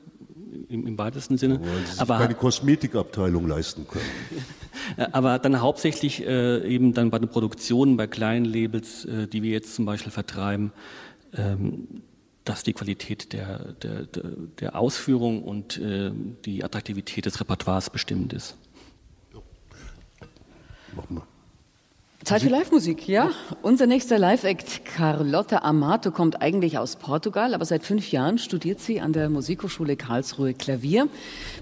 im, im weitesten Sinne. Sich aber keine Kosmetikabteilung leisten können. aber dann hauptsächlich äh, eben dann bei den Produktionen, bei kleinen Labels, äh, die wir jetzt zum Beispiel vertreiben, ähm, dass die Qualität der, der, der Ausführung und äh, die Attraktivität des Repertoires bestimmt ist. Wir. Zeit für Live-Musik, ja. Unser nächster Live-Act, Carlotta Amato, kommt eigentlich aus Portugal, aber seit fünf Jahren studiert sie an der Musikhochschule Karlsruhe Klavier.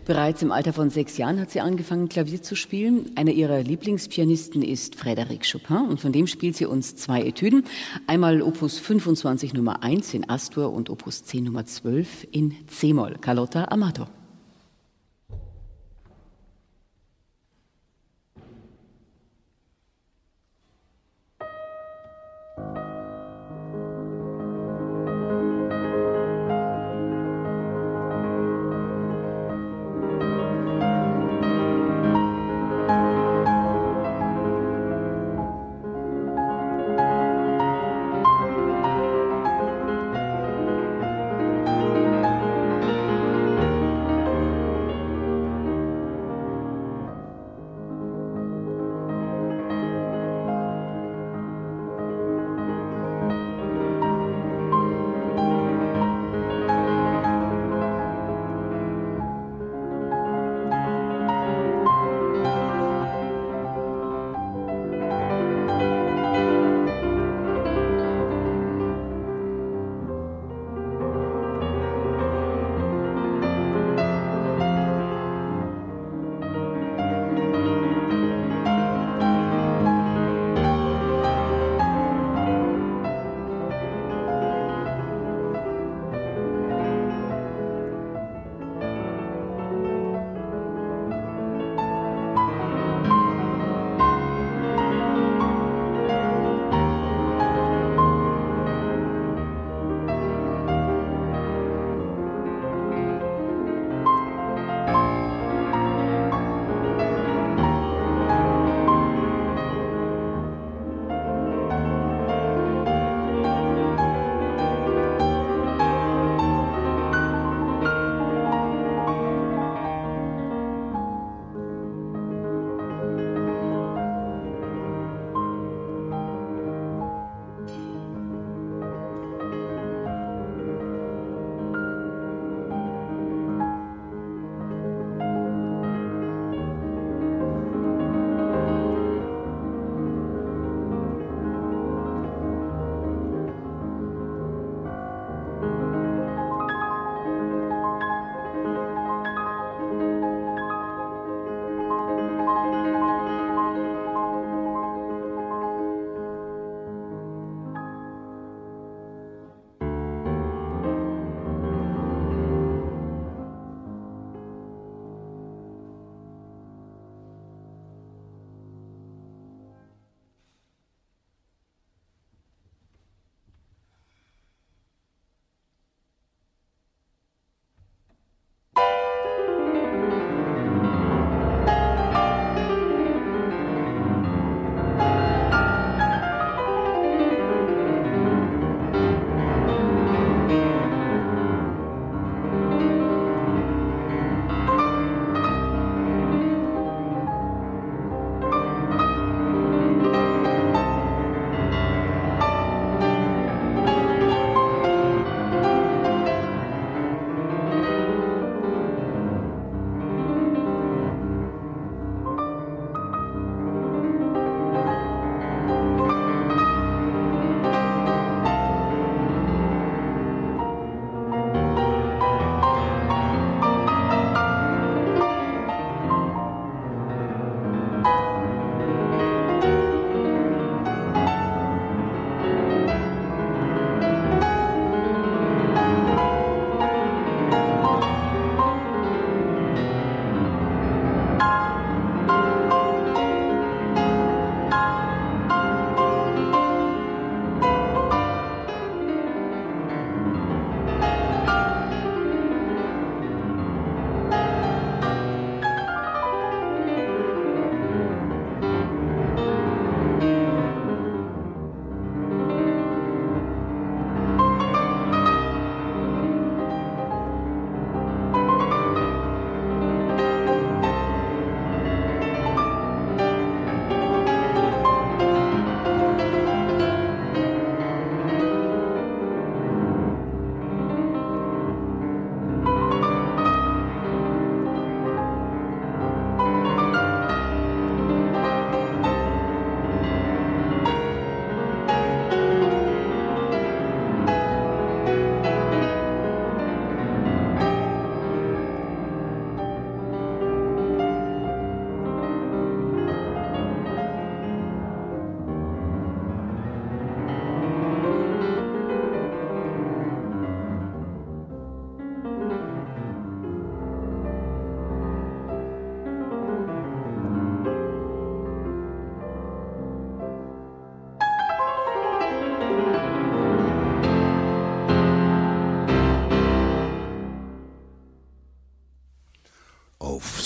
Bereits im Alter von sechs Jahren hat sie angefangen, Klavier zu spielen. Einer ihrer Lieblingspianisten ist Frédéric Chopin und von dem spielt sie uns zwei Etüden. Einmal Opus 25 Nummer 1 in Astur und Opus 10 Nummer 12 in C-Moll. Carlotta Amato.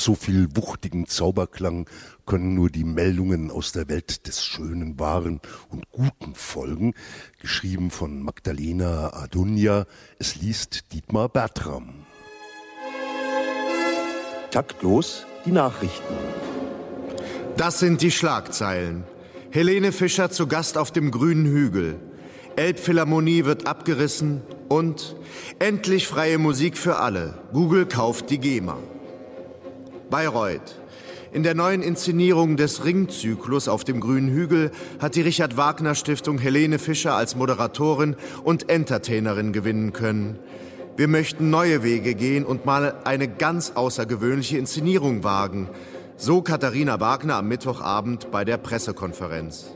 So viel wuchtigen Zauberklang können nur die Meldungen aus der Welt des Schönen, Wahren und Guten folgen, geschrieben von Magdalena Adunia. Es liest Dietmar Bertram. Taktlos die Nachrichten. Das sind die Schlagzeilen. Helene Fischer zu Gast auf dem grünen Hügel. Elbphilharmonie wird abgerissen und endlich freie Musik für alle. Google kauft die GEMA. Bayreuth. In der neuen Inszenierung des Ringzyklus auf dem grünen Hügel hat die Richard Wagner Stiftung Helene Fischer als Moderatorin und Entertainerin gewinnen können. Wir möchten neue Wege gehen und mal eine ganz außergewöhnliche Inszenierung wagen. So Katharina Wagner am Mittwochabend bei der Pressekonferenz.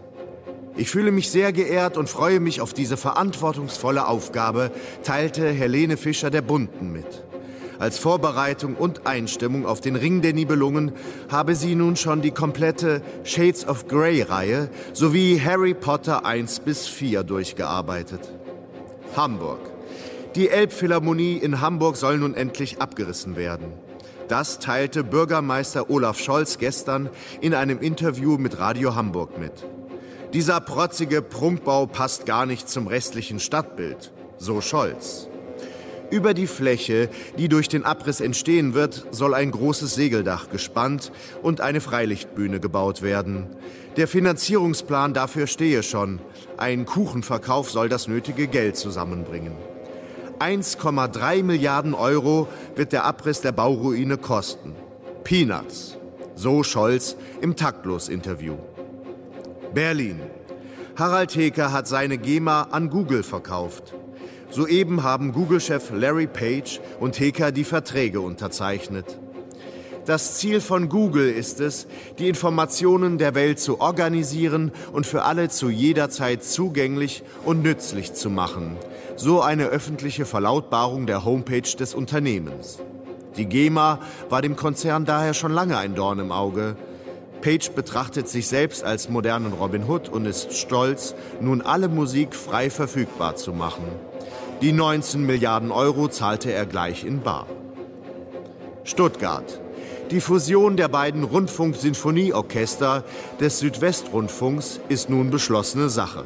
Ich fühle mich sehr geehrt und freue mich auf diese verantwortungsvolle Aufgabe, teilte Helene Fischer der Bunden mit. Als Vorbereitung und Einstimmung auf den Ring der Nibelungen habe sie nun schon die komplette Shades of Grey-Reihe sowie Harry Potter 1 bis 4 durchgearbeitet. Hamburg. Die Elbphilharmonie in Hamburg soll nun endlich abgerissen werden. Das teilte Bürgermeister Olaf Scholz gestern in einem Interview mit Radio Hamburg mit. Dieser protzige Prunkbau passt gar nicht zum restlichen Stadtbild, so Scholz. Über die Fläche, die durch den Abriss entstehen wird, soll ein großes Segeldach gespannt und eine Freilichtbühne gebaut werden. Der Finanzierungsplan dafür stehe schon. Ein Kuchenverkauf soll das nötige Geld zusammenbringen. 1,3 Milliarden Euro wird der Abriss der Bauruine kosten. Peanuts. So Scholz im Taktlos-Interview. Berlin. Harald Heker hat seine GEMA an Google verkauft. Soeben haben Google-Chef Larry Page und Heker die Verträge unterzeichnet. Das Ziel von Google ist es, die Informationen der Welt zu organisieren und für alle zu jeder Zeit zugänglich und nützlich zu machen. So eine öffentliche Verlautbarung der Homepage des Unternehmens. Die GEMA war dem Konzern daher schon lange ein Dorn im Auge. Page betrachtet sich selbst als modernen Robin Hood und ist stolz, nun alle Musik frei verfügbar zu machen. Die 19 Milliarden Euro zahlte er gleich in Bar. Stuttgart. Die Fusion der beiden Rundfunk-Sinfonieorchester des Südwestrundfunks ist nun beschlossene Sache.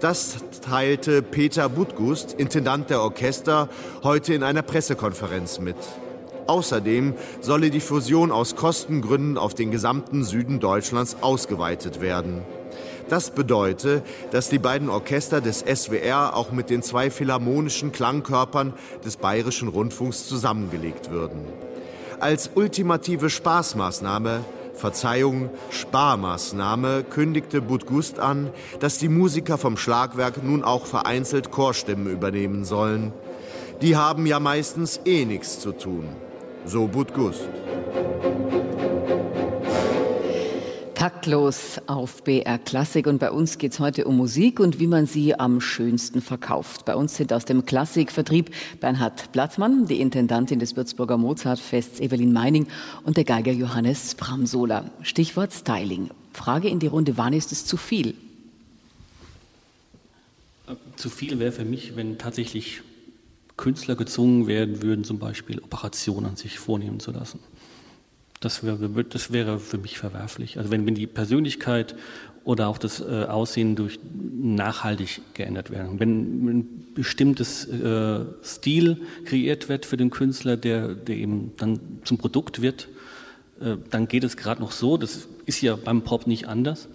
Das teilte Peter Budgust, Intendant der Orchester, heute in einer Pressekonferenz mit. Außerdem solle die Fusion aus Kostengründen auf den gesamten Süden Deutschlands ausgeweitet werden. Das bedeutet, dass die beiden Orchester des SWR auch mit den zwei philharmonischen Klangkörpern des Bayerischen Rundfunks zusammengelegt würden. Als ultimative Spaßmaßnahme Verzeihung, Sparmaßnahme kündigte Budgust an, dass die Musiker vom Schlagwerk nun auch vereinzelt Chorstimmen übernehmen sollen. Die haben ja meistens eh nichts zu tun. So Budgust. Taktlos auf BR Klassik und bei uns geht es heute um Musik und wie man sie am schönsten verkauft. Bei uns sind aus dem Klassikvertrieb Bernhard Blattmann, die Intendantin des Würzburger Mozartfests Evelyn Meining und der Geiger Johannes Bramsola. Stichwort Styling. Frage in die Runde, wann ist es zu viel? Zu viel wäre für mich, wenn tatsächlich Künstler gezwungen werden würden, zum Beispiel Operationen an sich vornehmen zu lassen. Das wäre, das wäre für mich verwerflich. Also wenn, wenn die Persönlichkeit oder auch das äh, Aussehen durch nachhaltig geändert werden. Wenn ein bestimmtes äh, Stil kreiert wird für den Künstler, der, der eben dann zum Produkt wird, äh, dann geht es gerade noch so. Das ist ja beim Pop nicht anders.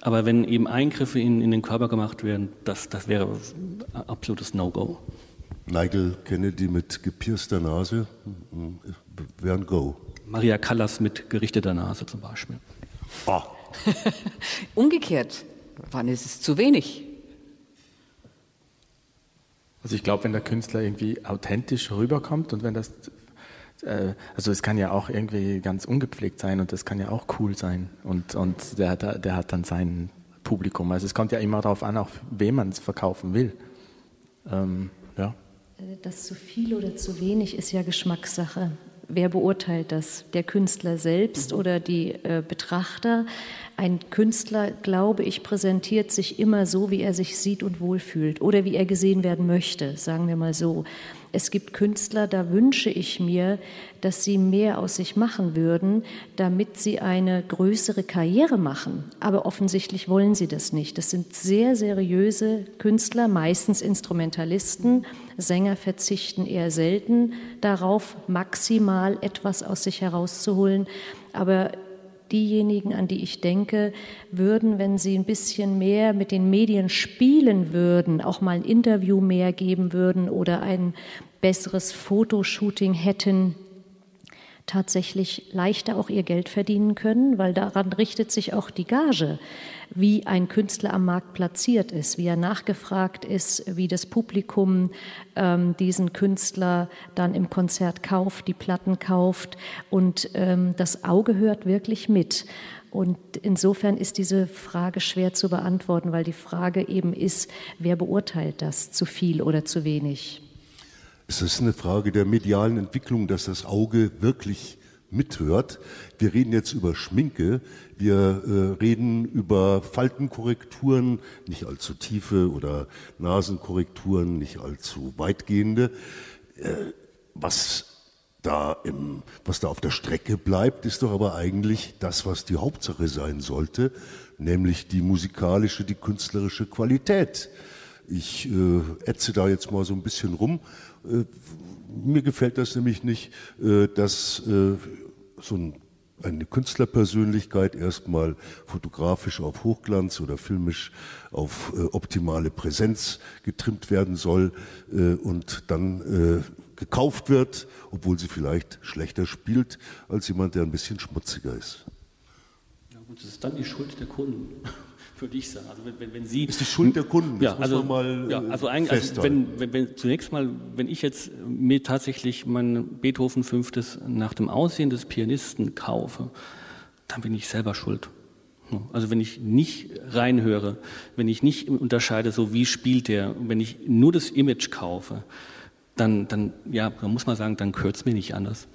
Aber wenn eben Eingriffe in, in den Körper gemacht werden, das, das wäre absolutes No-Go. Nigel Kennedy mit gepierster Nase wäre ein Go. Maria Callas mit gerichteter Nase zum Beispiel. Oh. Umgekehrt, wann ist es zu wenig? Also ich glaube, wenn der Künstler irgendwie authentisch rüberkommt und wenn das, äh, also es kann ja auch irgendwie ganz ungepflegt sein und das kann ja auch cool sein und, und der, hat, der hat dann sein Publikum. Also es kommt ja immer darauf an, auch wem man es verkaufen will. Ähm, ja. Das zu viel oder zu wenig ist ja Geschmackssache. Wer beurteilt das? Der Künstler selbst oder die äh, Betrachter? Ein Künstler, glaube ich, präsentiert sich immer so, wie er sich sieht und wohlfühlt oder wie er gesehen werden möchte, sagen wir mal so. Es gibt Künstler, da wünsche ich mir, dass sie mehr aus sich machen würden, damit sie eine größere Karriere machen. Aber offensichtlich wollen sie das nicht. Das sind sehr seriöse Künstler, meistens Instrumentalisten. Sänger verzichten eher selten darauf, maximal etwas aus sich herauszuholen. Aber diejenigen, an die ich denke, würden, wenn sie ein bisschen mehr mit den Medien spielen würden, auch mal ein Interview mehr geben würden oder ein besseres Fotoshooting hätten, tatsächlich leichter auch ihr Geld verdienen können, weil daran richtet sich auch die Gage, wie ein Künstler am Markt platziert ist, wie er nachgefragt ist, wie das Publikum ähm, diesen Künstler dann im Konzert kauft, die Platten kauft und ähm, das Auge hört wirklich mit. Und insofern ist diese Frage schwer zu beantworten, weil die Frage eben ist, wer beurteilt das, zu viel oder zu wenig? Es ist eine Frage der medialen Entwicklung, dass das Auge wirklich mithört. Wir reden jetzt über Schminke, wir äh, reden über Faltenkorrekturen, nicht allzu tiefe oder Nasenkorrekturen, nicht allzu weitgehende. Äh, was da im, was da auf der Strecke bleibt, ist doch aber eigentlich das, was die Hauptsache sein sollte, nämlich die musikalische, die künstlerische Qualität. Ich äh, ätze da jetzt mal so ein bisschen rum äh, mir gefällt das nämlich nicht, äh, dass äh, so ein eine Künstlerpersönlichkeit erstmal fotografisch auf Hochglanz oder filmisch auf äh, optimale Präsenz getrimmt werden soll äh, und dann äh, gekauft wird, obwohl sie vielleicht schlechter spielt als jemand, der ein bisschen schmutziger ist. Ja gut, das ist dann die Schuld der Kunden würde ich sagen. Also wenn, wenn, Sie, ist die Schuld der Kunden, das ja, also, mal ja, also eigentlich, also wenn, wenn, wenn, zunächst mal, wenn ich jetzt mir tatsächlich mein Beethoven Fünftes nach dem Aussehen des Pianisten kaufe, dann bin ich selber schuld. Also wenn ich nicht reinhöre, wenn ich nicht unterscheide, so wie spielt der, wenn ich nur das Image kaufe, dann, dann, ja, dann muss man sagen, dann es mir nicht anders.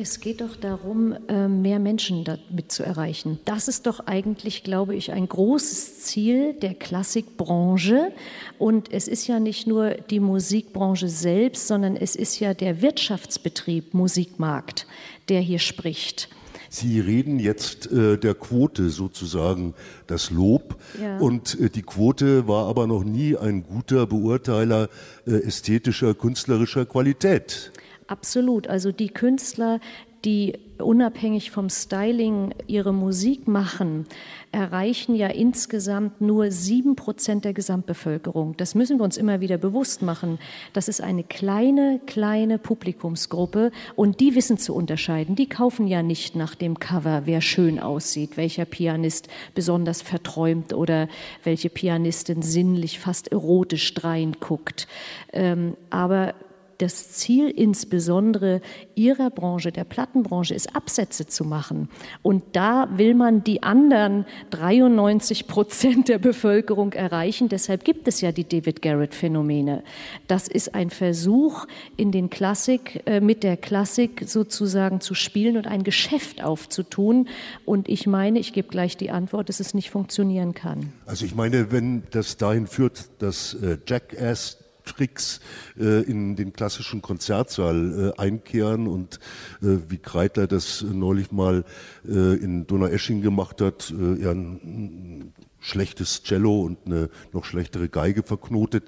Es geht doch darum, ähm, mehr Menschen damit zu erreichen. Das ist doch eigentlich, glaube ich, ein großes Ziel der Klassikbranche. Und es ist ja nicht nur die Musikbranche selbst, sondern es ist ja der Wirtschaftsbetrieb Musikmarkt, der hier spricht. Sie reden jetzt äh, der Quote sozusagen das Lob. Ja. Und äh, die Quote war aber noch nie ein guter Beurteiler äh, ästhetischer, künstlerischer Qualität. Absolut. Also die Künstler, die unabhängig vom Styling ihre Musik machen, erreichen ja insgesamt nur sieben Prozent der Gesamtbevölkerung. Das müssen wir uns immer wieder bewusst machen. Das ist eine kleine, kleine Publikumsgruppe und die wissen zu unterscheiden. Die kaufen ja nicht nach dem Cover, wer schön aussieht, welcher Pianist besonders verträumt oder welche Pianistin sinnlich fast erotisch drein guckt. Ähm, aber das Ziel insbesondere ihrer Branche, der Plattenbranche, ist, Absätze zu machen. Und da will man die anderen 93 Prozent der Bevölkerung erreichen. Deshalb gibt es ja die David Garrett-Phänomene. Das ist ein Versuch, in den Klassik, äh, mit der Klassik sozusagen zu spielen und ein Geschäft aufzutun. Und ich meine, ich gebe gleich die Antwort, dass es nicht funktionieren kann. Also ich meine, wenn das dahin führt, dass äh, Jackass Tricks äh, in den klassischen Konzertsaal äh, einkehren und äh, wie Kreitler das neulich mal äh, in Donaueschingen gemacht hat, äh, er ein, schlechtes Cello und eine noch schlechtere Geige verknotet.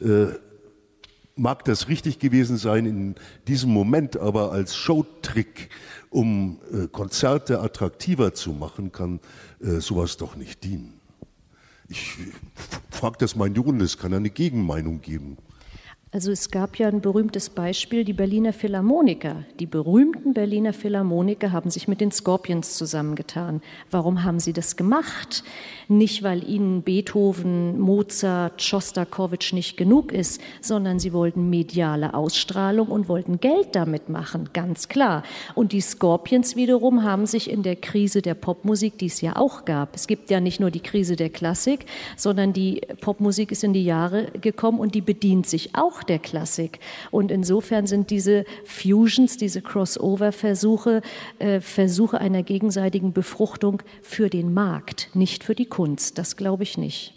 Äh, mag das richtig gewesen sein in diesem Moment, aber als Showtrick, um äh, Konzerte attraktiver zu machen, kann äh, sowas doch nicht dienen. Ich frage das meinen Jungen, es kann eine Gegenmeinung geben. Also es gab ja ein berühmtes Beispiel, die Berliner Philharmoniker. Die berühmten Berliner Philharmoniker haben sich mit den Scorpions zusammengetan. Warum haben sie das gemacht? Nicht, weil ihnen Beethoven, Mozart, Schostakowitsch nicht genug ist, sondern sie wollten mediale Ausstrahlung und wollten Geld damit machen, ganz klar. Und die Scorpions wiederum haben sich in der Krise der Popmusik, die es ja auch gab, es gibt ja nicht nur die Krise der Klassik, sondern die Popmusik ist in die Jahre gekommen und die bedient sich auch der Klassik. Und insofern sind diese Fusions, diese Crossover-Versuche, äh, Versuche einer gegenseitigen Befruchtung für den Markt, nicht für die Kunst. Das glaube ich nicht.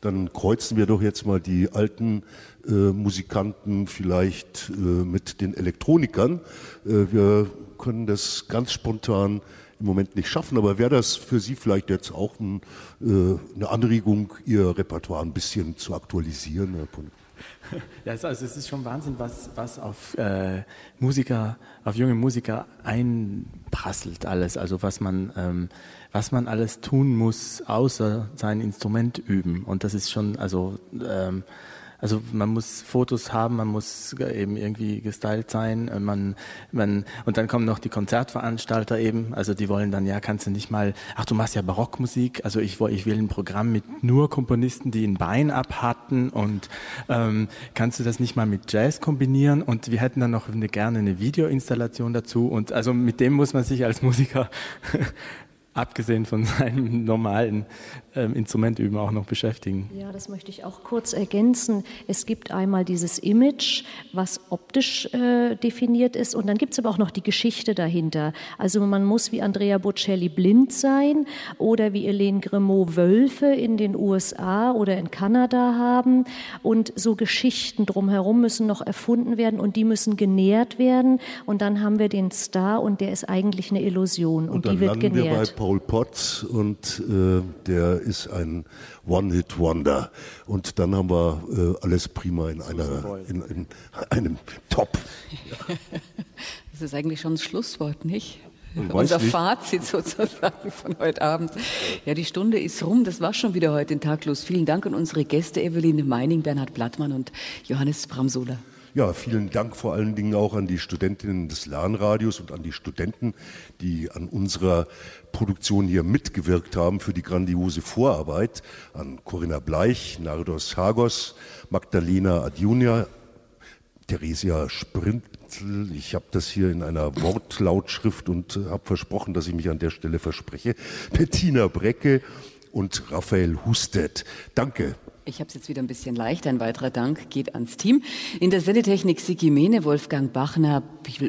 Dann kreuzen wir doch jetzt mal die alten äh, Musikanten vielleicht äh, mit den Elektronikern. Äh, wir können das ganz spontan im Moment nicht schaffen, aber wäre das für Sie vielleicht jetzt auch ein, äh, eine Anregung, Ihr Repertoire ein bisschen zu aktualisieren, Herr Pund? Ja, also es ist schon Wahnsinn, was, was auf äh, Musiker, auf junge Musiker einprasselt alles. Also was man, ähm, was man alles tun muss, außer sein Instrument üben. Und das ist schon, also ähm, also man muss Fotos haben, man muss eben irgendwie gestylt sein, äh, man, man, und dann kommen noch die Konzertveranstalter eben, also die wollen dann, ja, kannst du nicht mal, ach, du machst ja Barockmusik, also ich, ich will ein Programm mit nur Komponisten, die ein Bein abhatten und ähm, kannst du das nicht mal mit Jazz kombinieren? Und wir hätten dann noch eine, gerne eine Videoinstallation dazu. Und also mit dem muss man sich als Musiker abgesehen von seinem normalen ähm, Instrument üben auch noch beschäftigen. Ja, das möchte ich auch kurz ergänzen. Es gibt einmal dieses Image, was optisch äh, definiert ist, und dann gibt es aber auch noch die Geschichte dahinter. Also man muss wie Andrea Bocelli blind sein oder wie Helene Grimaud Wölfe in den USA oder in Kanada haben. Und so Geschichten drumherum müssen noch erfunden werden und die müssen genährt werden. Und dann haben wir den Star und der ist eigentlich eine Illusion und, und die wird genährt. Paul Potts und äh, der ist ein One-Hit-Wonder. Und dann haben wir äh, alles prima in, einer, in, in einem Top. Ja. Das ist eigentlich schon das Schlusswort, nicht? Unser nicht. Fazit sozusagen von heute Abend. Ja, die Stunde ist rum. Das war schon wieder heute in Taglos. Vielen Dank an unsere Gäste Eveline Meining, Bernhard Blattmann und Johannes Bramsola. Ja, vielen Dank vor allen Dingen auch an die Studentinnen des Lernradios und an die Studenten, die an unserer Produktion hier mitgewirkt haben für die grandiose Vorarbeit. An Corinna Bleich, Nardos Hagos, Magdalena Adjunia, Theresia Sprintel. Ich habe das hier in einer Wortlautschrift und habe versprochen, dass ich mich an der Stelle verspreche. Bettina Brecke und Raphael Hustet. Danke. Ich habe es jetzt wieder ein bisschen leicht. Ein weiterer Dank geht ans Team. In der Sendetechnik Sigi Mene, Wolfgang Bachner,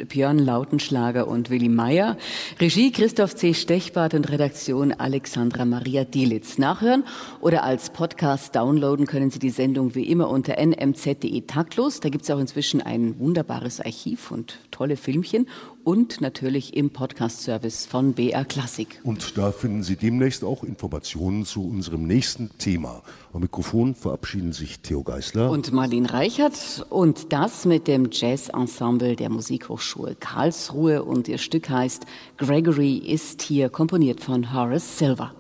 Björn Lautenschlager und Willi Meyer. Regie Christoph C. Stechbart und Redaktion Alexandra Maria Dielitz. Nachhören oder als Podcast downloaden können Sie die Sendung wie immer unter nmz.de taktlos. Da gibt es auch inzwischen ein wunderbares Archiv und tolle Filmchen und natürlich im Podcast-Service von BR Classic. Und da finden Sie demnächst auch Informationen zu unserem nächsten Thema. Am Mikrofon verabschieden sich Theo Geisler und Marlene Reichert und das mit dem Jazz-Ensemble der Musikhochschule Karlsruhe und ihr Stück heißt Gregory ist hier, komponiert von Horace Silver.